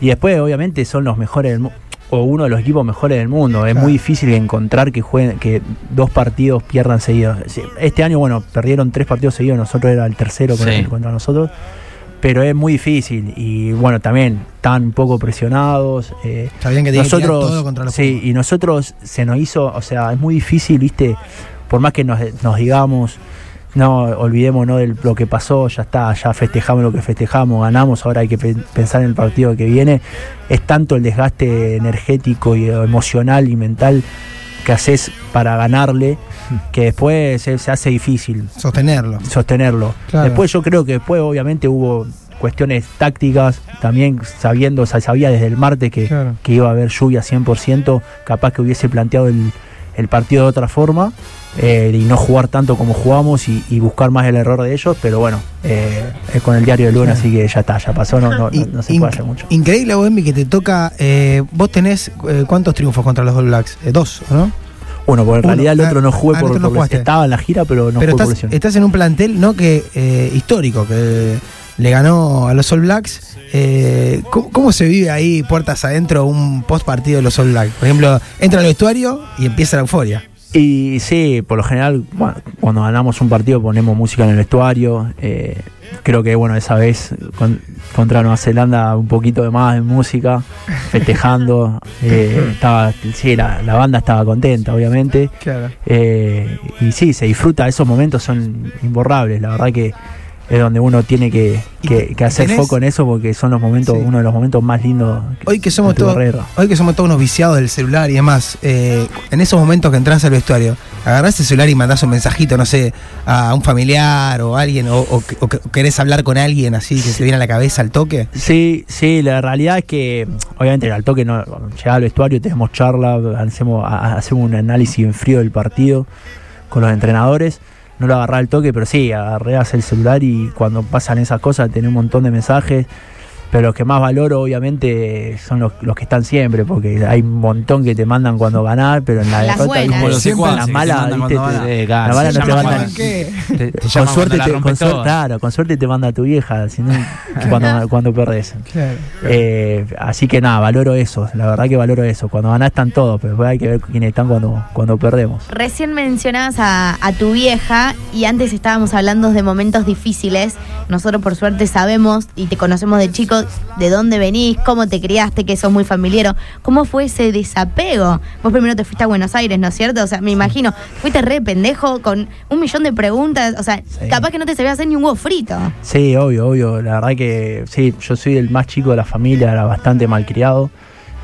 Speaker 9: Y después obviamente son los mejores del mundo. O uno de los equipos mejores del mundo. Es
Speaker 5: Claro.
Speaker 9: muy difícil encontrar que jueguen, que dos partidos pierdan seguidos. Este año, bueno, perdieron tres partidos seguidos, nosotros era el tercero con-
Speaker 6: Sí.
Speaker 9: contra nosotros pero es muy difícil y bueno también están un poco presionados eh,
Speaker 5: Sabían que tenían que
Speaker 9: nosotros
Speaker 5: todo contra los
Speaker 9: sí y nosotros se nos hizo o sea es muy difícil viste por más que nos, nos digamos no olvidemos no de lo que pasó ya está ya festejamos lo que festejamos ganamos ahora hay que pe- pensar en el partido que viene. Es tanto el desgaste energético y emocional y mental que haces para ganarle [LAUGHS] que después se- se hace difícil
Speaker 5: Sostenerlo.
Speaker 9: sostenerlo.
Speaker 5: Claro.
Speaker 9: Después yo creo que después obviamente hubo cuestiones tácticas, también sabiendo, sabía desde el martes que,
Speaker 5: Claro.
Speaker 9: que iba a haber lluvia 100%, capaz que hubiese planteado el, el partido de otra forma eh, y no jugar tanto como jugamos y, y buscar más el error de ellos, pero bueno, eh, es con el diario de Luna, así que ya está, ya pasó, no, no, no, se puede hacer mucho.
Speaker 5: Increíble, Bohembi, que te toca. eh, vos tenés eh, cuántos triunfos contra los All Blacks? Eh, dos, ¿no?
Speaker 9: Bueno, porque en
Speaker 5: Uno.
Speaker 9: realidad el otro no jugué
Speaker 5: ah,
Speaker 9: por,
Speaker 5: no
Speaker 9: estaba en la gira, pero no
Speaker 5: Pero
Speaker 9: jugué
Speaker 5: estás, estás en un plantel no que eh, histórico, que le ganó a los All Blacks. Eh, ¿cómo, cómo se vive ahí, puertas adentro, un post partido de los All Blacks? Por ejemplo, entra al vestuario y empieza la euforia.
Speaker 9: Y sí, por lo general, bueno, cuando ganamos un partido ponemos música en el vestuario. eh, creo que, bueno, esa vez con- contra Nueva Zelanda un poquito de más de música, [LAUGHS] festejando. eh, estaba, sí, la, la banda estaba contenta, obviamente.
Speaker 5: Claro.
Speaker 9: eh, y sí, se disfruta, esos momentos son imborrables. La verdad que es donde uno tiene que,
Speaker 5: ¿Y
Speaker 9: que- hacer
Speaker 5: tenés-
Speaker 9: foco en eso porque son los momentos,
Speaker 5: Sí.
Speaker 9: uno de los momentos más lindos.
Speaker 5: Hoy que somos todos, hoy que somos todos unos viciados del celular y demás, eh, en esos momentos que entras al vestuario, agarrás el celular y mandás un mensajito, no sé, a un familiar o a alguien, o, o que- o que- o querés hablar con alguien así que te viene a la cabeza al toque.
Speaker 9: Sí, sí, la realidad es que obviamente al toque no llega al vestuario, tenemos charla, hacemos, hacemos un análisis en frío del partido con los entrenadores. No lo agarré al toque, pero sí, agarré el celular y cuando pasan esas cosas tenés un montón de mensajes. Pero los que más valoro obviamente son los, los que están siempre, porque hay un montón que te mandan cuando ganar, pero en la
Speaker 7: Las
Speaker 9: derrota,
Speaker 7: buenas.
Speaker 6: Como los secuaces
Speaker 9: las malas, viste, te- la mala no te Con suerte, te, con suerte- claro, con suerte te manda tu vieja, sino cuando, cuando perdés.
Speaker 5: Claro.
Speaker 9: Eh, así que nada, valoro eso, la verdad que valoro eso. Cuando ganás están todos, pero después hay que ver quiénes están cuando, cuando perdemos.
Speaker 7: Recién mencionabas a, a tu vieja y antes estábamos hablando de momentos difíciles. Nosotros por suerte sabemos y te conocemos de de dónde venís, cómo te criaste, que sos muy familiar. ¿Cómo fue ese desapego? Vos primero te fuiste a Buenos Aires, ¿no es cierto? O sea, me imagino, fuiste re pendejo con un millón de preguntas. O sea,
Speaker 9: Sí.
Speaker 7: capaz que no te sabías hacer ni un huevo frito.
Speaker 9: Sí, obvio, obvio. La verdad que sí, yo soy el más chico de la familia, era bastante malcriado.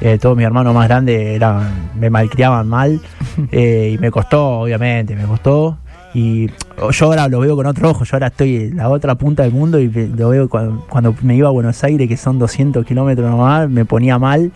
Speaker 9: Eh, todos mis hermanos más grandes eran, me malcriaban mal [LAUGHS] eh, y me costó, obviamente, me costó. Y yo ahora lo veo con otro ojo, yo ahora estoy en la otra punta del mundo y lo veo cuando, cuando me iba a Buenos Aires, que son 200 kilómetros nomás, me ponía mal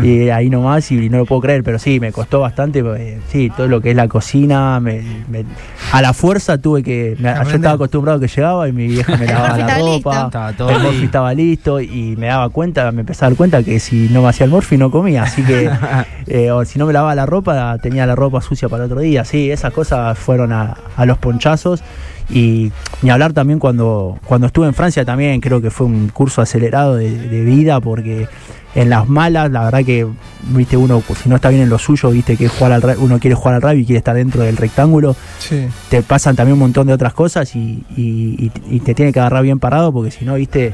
Speaker 9: y [LAUGHS] ahí nomás y no lo puedo creer, pero sí, me costó bastante, porque, sí, todo lo que es la cocina, me- me- a la fuerza tuve que, me- yo estaba acostumbrado que llegaba y mi vieja me [LAUGHS] lavaba la ropa,
Speaker 4: Estaba todo
Speaker 9: el
Speaker 4: ahí.
Speaker 9: morfi estaba listo y me daba cuenta, me empecé a dar cuenta que si no me hacía el morfi no comía, así que [LAUGHS] eh, o si no me lavaba la ropa tenía la ropa sucia para el otro día, sí, esas cosas fueron a, a los ponchazos y ni hablar también cuando, cuando estuve en Francia también creo que fue un curso acelerado de, de vida porque en las malas la verdad que viste uno si no está bien en lo suyo viste que jugar al, uno quiere jugar al rugby y quiere estar dentro del rectángulo
Speaker 5: Sí.
Speaker 9: te pasan también un montón de otras cosas y, y- y- y te tiene que agarrar bien parado porque si no, viste,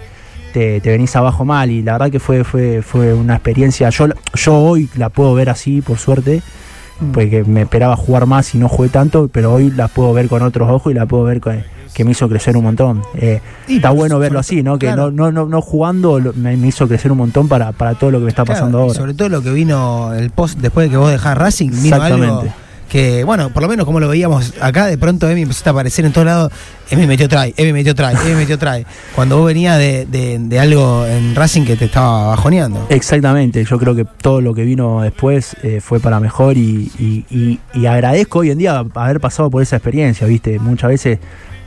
Speaker 9: te, te venís abajo mal. Y la verdad que fue, fue, fue una experiencia. Yo, yo hoy la puedo ver así, por suerte,
Speaker 5: Mm.
Speaker 9: porque me esperaba jugar más y no jugué tanto, pero hoy la puedo ver con otros ojos y la puedo ver con, que me hizo crecer un montón. Eh,
Speaker 5: Y
Speaker 9: está bueno verlo así, ¿no? Que
Speaker 5: claro.
Speaker 9: no, no, no, no jugando me, me hizo crecer un montón para, para todo lo que me está
Speaker 5: Claro,
Speaker 9: pasando
Speaker 5: y
Speaker 9: ahora.
Speaker 5: Sobre todo lo que vino el post después de que vos dejás Racing, vino algo
Speaker 9: Exactamente.
Speaker 5: Que, bueno, por lo menos como lo veíamos acá, de pronto Emi empezó a aparecer en todos lados. Emi metió try, Emi metió try, Emi metió try. Cuando vos venías de, de- de algo en Racing que te estaba bajoneando.
Speaker 9: Exactamente, yo creo que todo lo que vino después eh, fue para mejor y, y- y- y agradezco hoy en día haber pasado por esa experiencia, viste, muchas veces,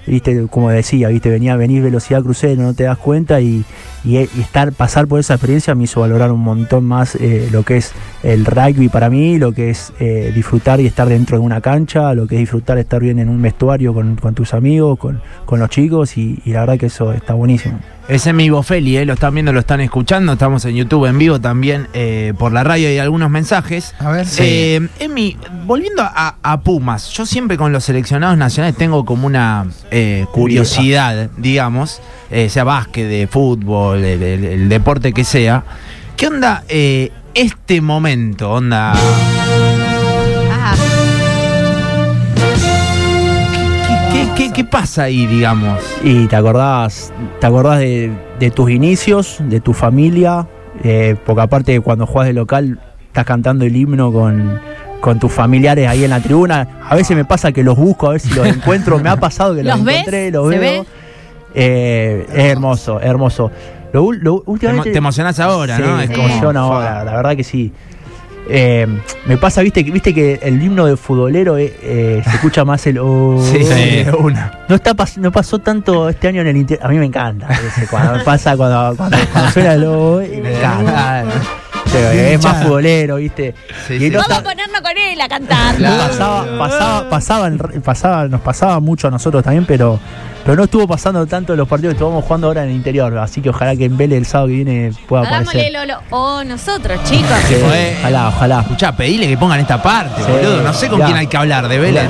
Speaker 9: viste, como decía, viste, venía, venís velocidad crucero, no te das cuenta y, y- y estar, pasar por esa experiencia me hizo valorar un montón más eh, lo que es el rugby para mí, lo que es eh, disfrutar y estar dentro de una cancha, lo que es disfrutar estar bien en un vestuario con, con tus amigos, con, con los chicos y la verdad que eso está buenísimo.
Speaker 4: Ese es mi Feli, eh, lo están viendo, lo están escuchando. Estamos en YouTube en vivo también eh, por la radio y algunos mensajes.
Speaker 5: A ver.
Speaker 4: Eh, Emi, volviendo a, a Pumas, yo siempre con los seleccionados nacionales tengo como una eh, curiosidad, digamos, sea básquet, de fútbol, el, el- el deporte que sea. ¿Qué onda este momento? Onda. ¿Qué, qué- pasa ahí, digamos?
Speaker 9: Y te acordás, te acordás de, de tus inicios, de tu familia, eh, porque aparte cuando jugás de local estás cantando el himno con, con tus familiares ahí en la tribuna. A veces me pasa que los busco a ver si los [LAUGHS] encuentro. Me ha pasado que los,
Speaker 7: ¿Los ves?
Speaker 9: encontré, los
Speaker 7: ¿Se
Speaker 9: veo.
Speaker 7: ve?
Speaker 9: Eh, es hermoso, hermoso. Lo, lo-
Speaker 4: Te,
Speaker 9: últimamente,
Speaker 4: te emocionás ahora,
Speaker 9: Sí,
Speaker 4: ¿no? Es
Speaker 7: Sí.
Speaker 9: emociona ahora, la verdad que sí. Eh, me pasa, viste, que viste que el himno de futbolero eh, eh, se escucha más el oh,
Speaker 4: Sí, sí, una.
Speaker 9: no está pas- no pasó tanto este año en el interior. A mí me encanta. ese, Cuando pasa, cuando, cuando, cuando suena el oh, y me encanta. Sí, es más futbolero, ¿viste?
Speaker 4: Sí,
Speaker 9: Y
Speaker 4: sí.
Speaker 9: no
Speaker 2: Vamos a ponernos con él a cantar.
Speaker 9: pasaba, pasaba, pasaba, en- pasaba- nos pasaba mucho a nosotros también, pero, pero no estuvo pasando tanto los partidos que estuvamos jugando ahora en el interior. Así que ojalá que en Vélez el sábado que viene pueda
Speaker 2: Hagámosle
Speaker 9: aparecer.
Speaker 2: Lolo. O nosotros, chicos.
Speaker 9: Sí, ojalá, ojalá.
Speaker 4: Escuchá, pedile que pongan esta parte,
Speaker 9: Sí,
Speaker 4: boludo. No sé con
Speaker 9: ya.
Speaker 4: quién hay que hablar, de Vélez.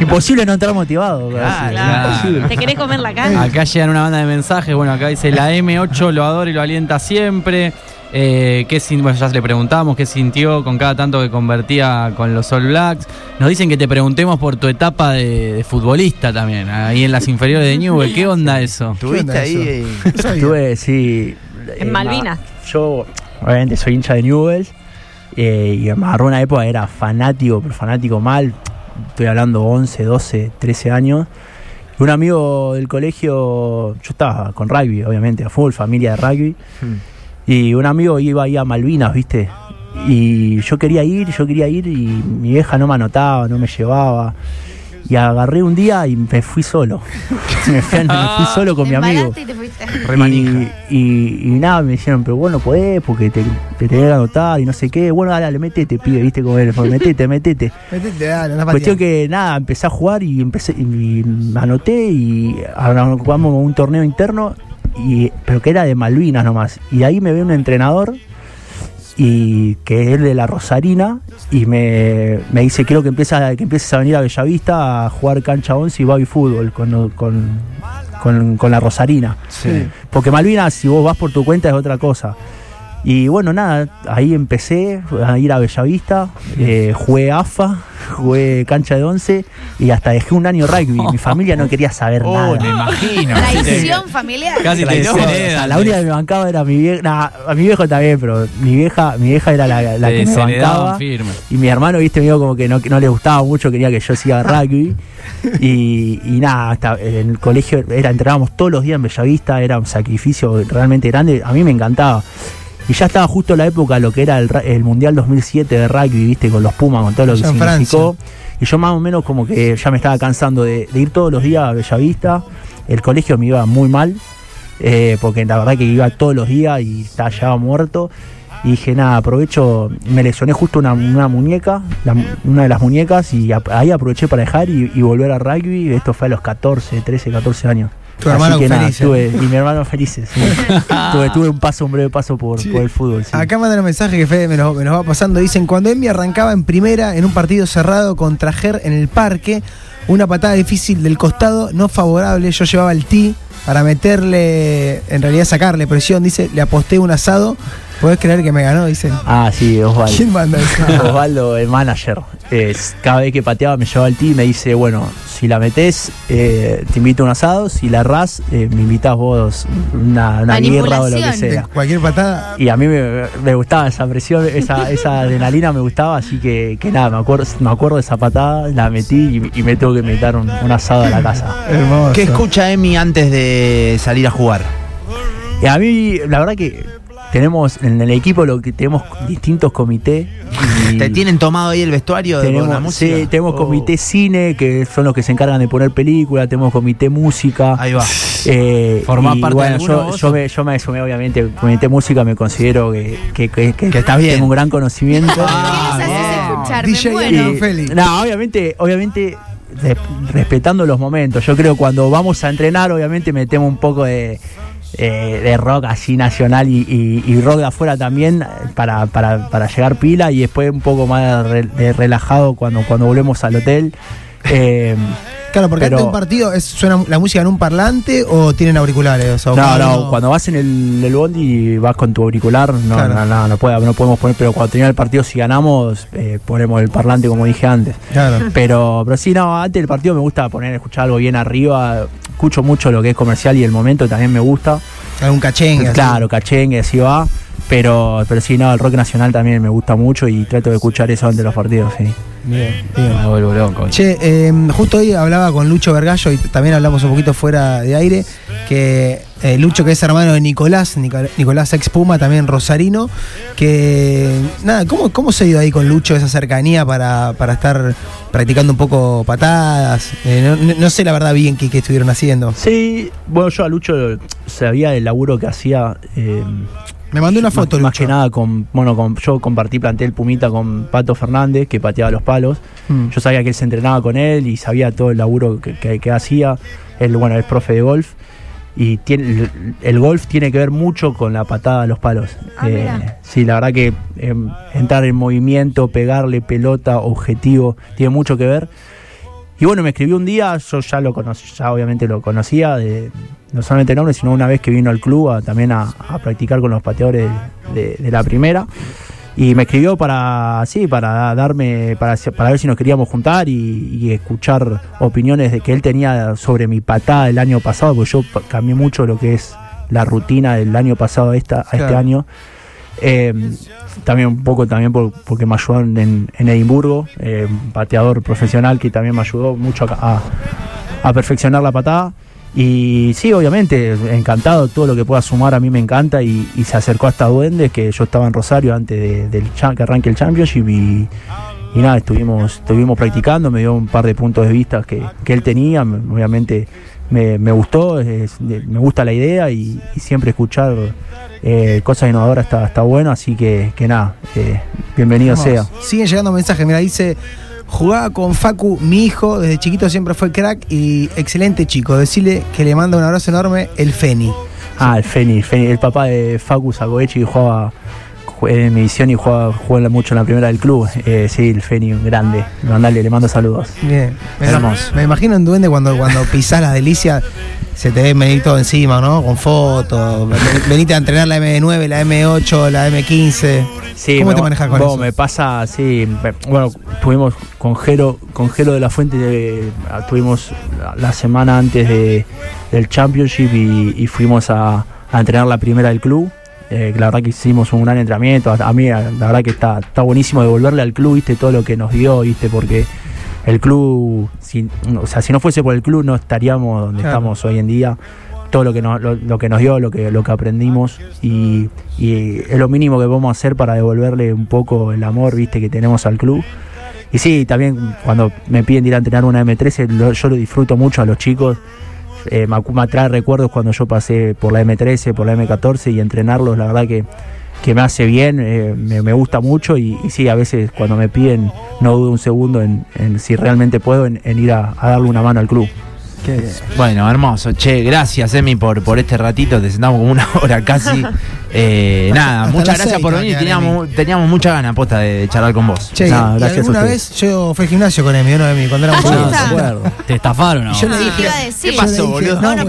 Speaker 9: Imposible no entrar motivado.
Speaker 4: Claro,
Speaker 2: Claro.
Speaker 9: Imposible.
Speaker 2: ¿Te querés comer la cara?
Speaker 6: Acá llegan una banda de mensajes. Bueno, acá dice la M8 lo adora y lo alienta siempre. Eh, ¿qué sin- bueno, ya le preguntamos qué sintió con cada tanto que convertía con los All Blacks. Nos dicen que te preguntemos por tu etapa de, de futbolista también, ahí en las inferiores de Newell. ¿Qué onda eso?
Speaker 4: Estuviste
Speaker 5: onda
Speaker 4: ahí.
Speaker 5: eso?
Speaker 4: eh. [LAUGHS]
Speaker 9: Estuve, sí.
Speaker 2: En
Speaker 9: eh,
Speaker 2: Malvinas.
Speaker 9: ma- Yo, obviamente, soy hincha de Newell's. eh, y me agarró una época, era fanático, pero fanático mal. Estoy hablando 11, 12, 13 años. Un amigo del colegio, yo estaba con rugby, obviamente, a full, familia de rugby.
Speaker 4: Hmm.
Speaker 9: Y un amigo iba ahí a Malvinas, ¿viste? Y yo quería ir, yo quería ir y mi vieja no me anotaba, no me llevaba. Y agarré un día y me fui solo. [LAUGHS] me, fui, me fui solo con
Speaker 7: Te
Speaker 9: mi amigo.
Speaker 7: y te fuiste.
Speaker 9: Y, y- y nada, me dijeron, pero bueno, podés, porque te, te tenés que anotar y no sé qué. Bueno, dale, dale, metete, pide, viste cómo eres, metete, metete.
Speaker 5: Metete, dale,
Speaker 9: Cuestión que nada, empecé a jugar y empecé y me anoté y ahora jugamos un torneo interno, y, pero que era de Malvinas nomás. Y ahí me ve un entrenador y que es de la Rosarina y me, me dice quiero que empieces, que empieces a venir a Bellavista a jugar cancha 11 y baby fútbol con, con, con- con la Rosarina.
Speaker 4: Sí.
Speaker 9: Porque Malvinas, si vos vas por tu cuenta, es otra cosa. Y bueno, nada, ahí empecé a ir a Bellavista, eh, jugué AFA, [LAUGHS] jugué cancha de 11 y hasta dejé un año rugby. Mi familia no quería saber [LAUGHS]
Speaker 4: Oh,
Speaker 9: nada.
Speaker 4: me imagino.
Speaker 7: Traición familiar.
Speaker 6: Casi te
Speaker 9: Traición. O sea,
Speaker 6: desheredan.
Speaker 9: la única que me bancaba era mi vieja. nah, a mi viejo también, pero mi vieja, mi vieja era la, que me bancaba.
Speaker 6: firme.
Speaker 9: Y mi hermano, viste, medio como que no, que no le gustaba mucho, quería que yo siga rugby. [LAUGHS] Y, y nada, hasta en el colegio era, entrenábamos todos los días en Bellavista, era un sacrificio realmente grande. A mí me encantaba. Y ya estaba justo la época, lo que era el, Mundial 2007 de rugby, viste, con los Pumas, con todo lo que
Speaker 5: en
Speaker 9: significó. Y yo más o menos como que ya me estaba cansando de, de ir todos los días a Bellavista. El colegio me iba muy mal, eh, porque la verdad que iba todos los días y estaba ya muerto. Y dije, nada, aprovecho, me lesioné justo una, una muñeca, la- una de las muñecas, y ahí aproveché para dejar y, y volver a rugby. Esto fue a los 14, 13, 14 años.
Speaker 5: Tu hermano
Speaker 9: Así que nada,
Speaker 5: feliz, ¿eh?
Speaker 9: tuve- y mi hermano felices. sí. [LAUGHS] tuve, tuve un paso, un breve paso por,
Speaker 5: Sí.
Speaker 9: por el fútbol. sí.
Speaker 5: Acá mandan un mensaje que Fede me nos va pasando. Dicen, cuando Envy arrancaba en primera en un partido cerrado contra Ger en el parque, una patada difícil del costado, no favorable, yo llevaba el tee para meterle, en realidad sacarle presión, dice, le aposté un asado. ¿Podés creer que me ganó? Dicen.
Speaker 9: Ah, sí, Osvaldo.
Speaker 5: ¿Quién manda eso? [LAUGHS]
Speaker 9: Osvaldo, el manager. Es, cada vez que pateaba me llevaba el tee y me dice, bueno, si la metés, eh, te invito a un asado, si la errás, eh, me invitas vos una, una guerra o lo que sea.
Speaker 5: cualquier patada.
Speaker 9: Y a mí me, me gustaba esa presión, esa, esa adrenalina me gustaba, así que, que nada, me acuerdo, me acuerdo de esa patada, la metí y, y me tengo que invitar un, un asado a la casa.
Speaker 5: Hermoso.
Speaker 4: ¿Qué escucha Emi antes de salir a jugar?
Speaker 9: Y a mí, la verdad que tenemos en el equipo lo que tenemos distintos comités.
Speaker 4: ¿Te tienen tomado ahí el vestuario de con la
Speaker 9: Tenemos,
Speaker 4: música?
Speaker 9: sí, tenemos
Speaker 4: Oh.
Speaker 9: comité cine, que son los que se encargan de poner películas, tenemos comité música.
Speaker 4: Ahí va.
Speaker 9: Eh,
Speaker 6: ¿Formás
Speaker 9: y
Speaker 6: parte de
Speaker 9: bueno,
Speaker 6: alguno
Speaker 9: yo, yo me, yo me sumé, obviamente, comité música, me considero que, que, que,
Speaker 4: Que estás bien.
Speaker 9: tengo un gran conocimiento.
Speaker 4: Ah,
Speaker 7: ¿Qué nos haces
Speaker 4: bien.
Speaker 7: escuchar?
Speaker 5: DJ
Speaker 7: muero.
Speaker 5: y-.
Speaker 9: No, obviamente, obviamente re- respetando los momentos. Yo creo que cuando vamos a entrenar, obviamente metemos un poco de, eh, de rock así nacional y, y- y rock de afuera también para, para, para llegar pila y después un poco más de relajado cuando, cuando volvemos al hotel. Eh,
Speaker 5: Claro, porque
Speaker 9: Pero-
Speaker 5: antes de un partido es, suena la música en un parlante o tienen auriculares. O
Speaker 9: no, no,
Speaker 5: uno-
Speaker 9: cuando vas en el, el bondi y vas con tu auricular, no,
Speaker 5: Claro.
Speaker 9: no, no, no, puede- no podemos poner, pero cuando termina el partido, si ganamos, eh, ponemos el parlante como dije antes.
Speaker 5: Claro.
Speaker 9: Pero, pero sí, no, antes del partido me gusta poner, escuchar algo bien arriba. Escucho mucho lo que es comercial y el momento también me gusta.
Speaker 5: Algún cachengue.
Speaker 9: Claro, cachengue, así va. Pero, pero sí, no, el rock nacional también me gusta mucho y trato de escuchar eso antes de los partidos, sí.
Speaker 5: Bien, bien.
Speaker 6: Me vuelvo loco.
Speaker 5: Che, eh, justo hoy hablaba con Lucho Vergallo y también hablamos un poquito fuera de aire, que eh, Lucho que es hermano de Nicolás, Nico- Nicolás ex Puma, también rosarino, que nada, ¿cómo, cómo se dio ahí con Lucho esa cercanía para, para estar practicando un poco patadas? Eh, no, sé la verdad bien qué, qué estuvieron haciendo.
Speaker 9: Sí, bueno, yo a Lucho sabía del laburo que hacía. Eh,
Speaker 5: Me mandó una foto,
Speaker 9: más, que nada con, bueno, con, yo compartí plantel Pumita con Pato Fernández, que pateaba los palos.
Speaker 5: Mm.
Speaker 9: Yo sabía que él se entrenaba con él y sabía todo el laburo que, que- que hacía. Él, bueno, es profe de golf. Y tiene, el, el golf tiene que ver mucho con la patada a los palos.
Speaker 7: Ah, mira.
Speaker 9: sí, la verdad que eh, entrar en movimiento, pegarle pelota, objetivo, tiene mucho que ver. Y bueno, me escribió un día, yo ya lo conocí, ya obviamente lo conocía, de, no solamente el nombre, sino una vez que vino al club a- también a, a practicar con los pateadores de, de la primera. Y me escribió para, sí, para darme, para, para ver si nos queríamos juntar y, y escuchar opiniones de que él tenía sobre mi patada del año pasado, porque yo cambié mucho lo que es la rutina del año pasado a, esta, a este año. Eh, también un poco también por- porque me ayudó en, en Edimburgo, eh, un pateador profesional que también me ayudó mucho a, perfeccionar la patada. Y sí, obviamente, encantado, todo lo que pueda sumar a mí me encanta y, se acercó hasta Duendes, que yo estaba en Rosario antes de, del que arranque el Championship y, nada, estuvimos, estuvimos practicando, me dio un par de puntos de vista que, que él tenía, me- obviamente me, gustó, me gusta la idea y, y siempre escuchar eh, cosas innovadoras está, está bueno, así que, que nada, eh, bienvenido
Speaker 5: Vamos.
Speaker 9: sea.
Speaker 5: Siguen llegando mensajes. Mira, dice. Jugaba con Facu, mi hijo, desde chiquito siempre fue crack y excelente chico. Decirle que le manda un abrazo enorme, el Feni.
Speaker 9: Ah, el Feni, el Feni, el papá de Facu Sagoechi jugaba en mi visión y jugaba, jugó mucho en la primera del club. Eh, sí, el Feni, grande. Mandale, le mando saludos.
Speaker 5: Bien. Me,
Speaker 4: Hermoso.
Speaker 5: me imagino en Duende cuando, cuando pisás las delicias, se te ve venir todo encima, ¿no? Con fotos. ven- Venite a entrenar la M9, la M8, la M15.
Speaker 9: Sí,
Speaker 5: ¿Cómo
Speaker 9: me-
Speaker 5: te manejas con
Speaker 9: vos,
Speaker 5: eso?
Speaker 9: Me pasa, sí. Bueno, estuvimos con Jero, con Jero de la Fuente, de- estuvimos la, la semana antes de, del Championship y, y fuimos a, a entrenar la primera del club. Eh, la verdad que hicimos un gran entrenamiento. A, a mí, la verdad que está, está buenísimo devolverle al club, viste, todo lo que nos dio, viste, porque el club, si, o sea, si no fuese por el club, no estaríamos donde
Speaker 5: Claro.
Speaker 9: estamos hoy en día todo lo que nos, lo, lo que nos dio, lo que, lo que aprendimos y, y es lo mínimo que podemos hacer para devolverle un poco el amor viste que tenemos al club. Y sí, también cuando me piden ir a entrenar una M13, lo- yo lo disfruto mucho a los chicos. Eh, me trae recuerdos cuando yo pasé por la M13, por la M14 y entrenarlos, la verdad que, que me hace bien, eh, me, me gusta mucho y, y sí, a veces cuando me piden no dudo un segundo en, en si realmente puedo en, en ir a- a darle una mano al club.
Speaker 4: Bueno, hermoso. Che, gracias, Emi, por, por este ratito. Te sentamos como una hora casi. [LAUGHS] Eh, nada,
Speaker 5: hasta
Speaker 4: muchas gracias
Speaker 5: seis
Speaker 4: por venir. Teníamos, teníamos mucha ganas, posta, de charlar con vos.
Speaker 5: Che,
Speaker 9: No,
Speaker 5: y alguna vez yo fui al gimnasio con Emi, ¿no, Emi? Cuando era
Speaker 7: Ah,
Speaker 5: muy
Speaker 7: ya
Speaker 5: chico.
Speaker 7: está.
Speaker 9: de acuerdo.
Speaker 6: ¿Te estafaron o no?
Speaker 5: Y yo le
Speaker 7: Ah,
Speaker 5: dije,
Speaker 7: iba a decir.
Speaker 4: ¿Qué pasó, boludo?
Speaker 5: No,
Speaker 7: la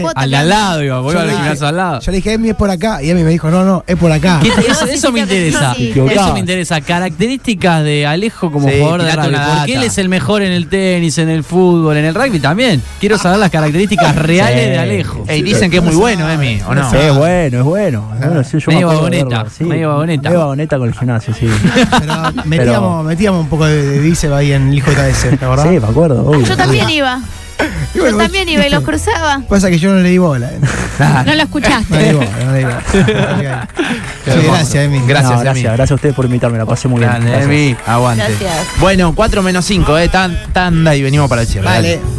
Speaker 7: cuota.
Speaker 6: Al de al lado, iba, voy
Speaker 5: Yo
Speaker 6: al
Speaker 5: le dije-
Speaker 6: gimnasio al lado.
Speaker 5: yo le dije, Emi es por acá. Y Emi me dijo, no, no, es por acá.
Speaker 6: ¿Qué te- [LAUGHS] eso, eso me interesa. Eso me interesa. Características de Alejo como
Speaker 4: Sí,
Speaker 6: jugador de rugby. Porque él es el mejor en el tenis, en el fútbol, en el rugby también. Quiero saber las características reales
Speaker 9: Sí.
Speaker 6: de Alejo.
Speaker 4: Ey, dicen que es muy bueno, Emi, ¿o no?
Speaker 9: Sí, es bueno, es bueno. Bueno, sí, yo me
Speaker 6: Medio
Speaker 9: de
Speaker 6: vagoneta,
Speaker 9: sí.
Speaker 6: medio vagoneta.
Speaker 9: Medio vagoneta con el gimnasio, sí. [LAUGHS]
Speaker 5: Pero metíamos, metíamos un poco de, de bíceps ahí en el hijo de KS, ¿te acordás?
Speaker 9: Sí, me acuerdo. obvio.
Speaker 7: Yo también iba.
Speaker 5: Y bueno,
Speaker 7: Yo también iba y los cruzaba.
Speaker 5: Pasa que yo no le di bola. eh.
Speaker 2: No lo escuchaste.
Speaker 5: No le di bola, no le di bola. [LAUGHS] Sí, gracias, Emi.
Speaker 4: Gracias,
Speaker 9: No,
Speaker 4: Emi.
Speaker 9: gracias, gracias a ustedes por invitarme, la pasé muy bien.
Speaker 4: Grande,
Speaker 9: Gracias.
Speaker 4: Emi. Aguante.
Speaker 7: Gracias.
Speaker 4: Bueno, 4 menos 5, eh. Tan, tanda y venimos para el cierre.
Speaker 5: Vale.
Speaker 4: Dale.